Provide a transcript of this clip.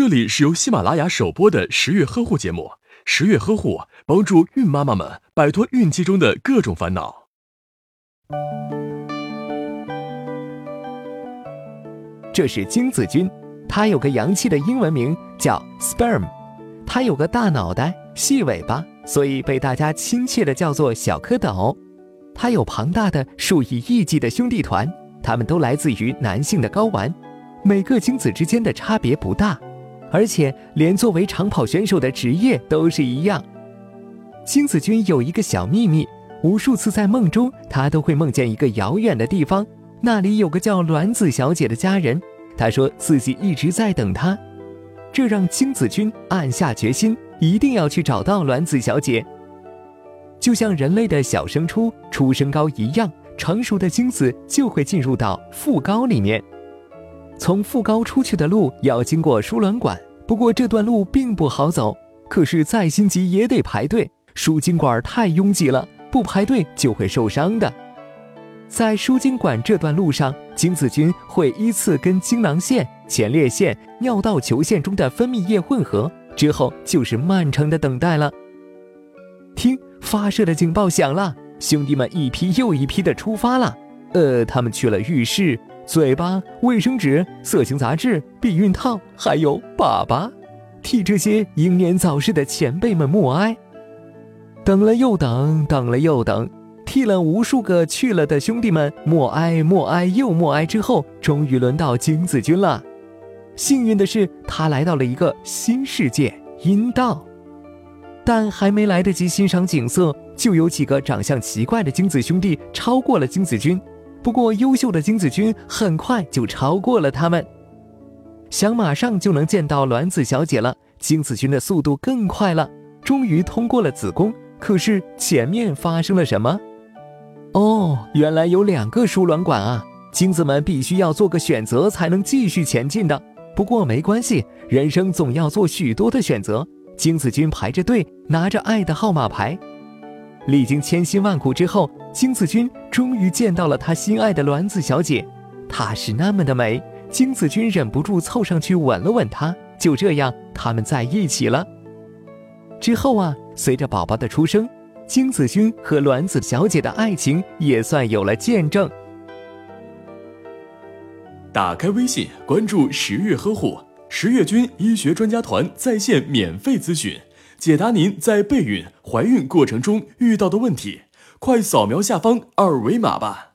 这里是由喜马拉雅首播的十月呵护节目，十月呵护帮助孕妈妈们摆脱孕期中的各种烦恼。这是精子菌，它有个洋气的英文名叫 sperm，它有个大脑袋、细尾巴，所以被大家亲切的叫做小蝌蚪。它有庞大的数以亿计的兄弟团，它们都来自于男性的睾丸，每个精子之间的差别不大。而且连作为长跑选手的职业都是一样。精子君有一个小秘密，无数次在梦中，他都会梦见一个遥远的地方，那里有个叫卵子小姐的家人。他说自己一直在等她，这让精子君暗下决心，一定要去找到卵子小姐。就像人类的小升初出生高一样，成熟的精子就会进入到副高里面。从腹高出去的路要经过输卵管，不过这段路并不好走。可是再心急也得排队，输精管太拥挤了，不排队就会受伤的。在输精管这段路上，精子菌会依次跟精囊腺、前列腺、尿道球腺中的分泌液混合，之后就是漫长的等待了。听，发射的警报响了，兄弟们一批又一批的出发了。呃，他们去了浴室。嘴巴、卫生纸、色情杂志、避孕套，还有粑粑，替这些英年早逝的前辈们默哀。等了又等，等了又等，替了无数个去了的兄弟们默哀、默哀又默哀之后，终于轮到金子君了。幸运的是，他来到了一个新世界——阴道。但还没来得及欣赏景色，就有几个长相奇怪的精子兄弟超过了精子君。不过，优秀的精子君很快就超过了他们。想马上就能见到卵子小姐了，精子君的速度更快了，终于通过了子宫。可是前面发生了什么？哦，原来有两个输卵管啊！精子们必须要做个选择才能继续前进的。不过没关系，人生总要做许多的选择。精子君排着队，拿着爱的号码牌。历经千辛万苦之后，精子君终于见到了他心爱的卵子小姐，她是那么的美，精子君忍不住凑上去吻了吻她。就这样，他们在一起了。之后啊，随着宝宝的出生，精子君和卵子小姐的爱情也算有了见证。打开微信，关注十月呵护十月君医学专家团在线免费咨询。解答您在备孕、怀孕过程中遇到的问题，快扫描下方二维码吧。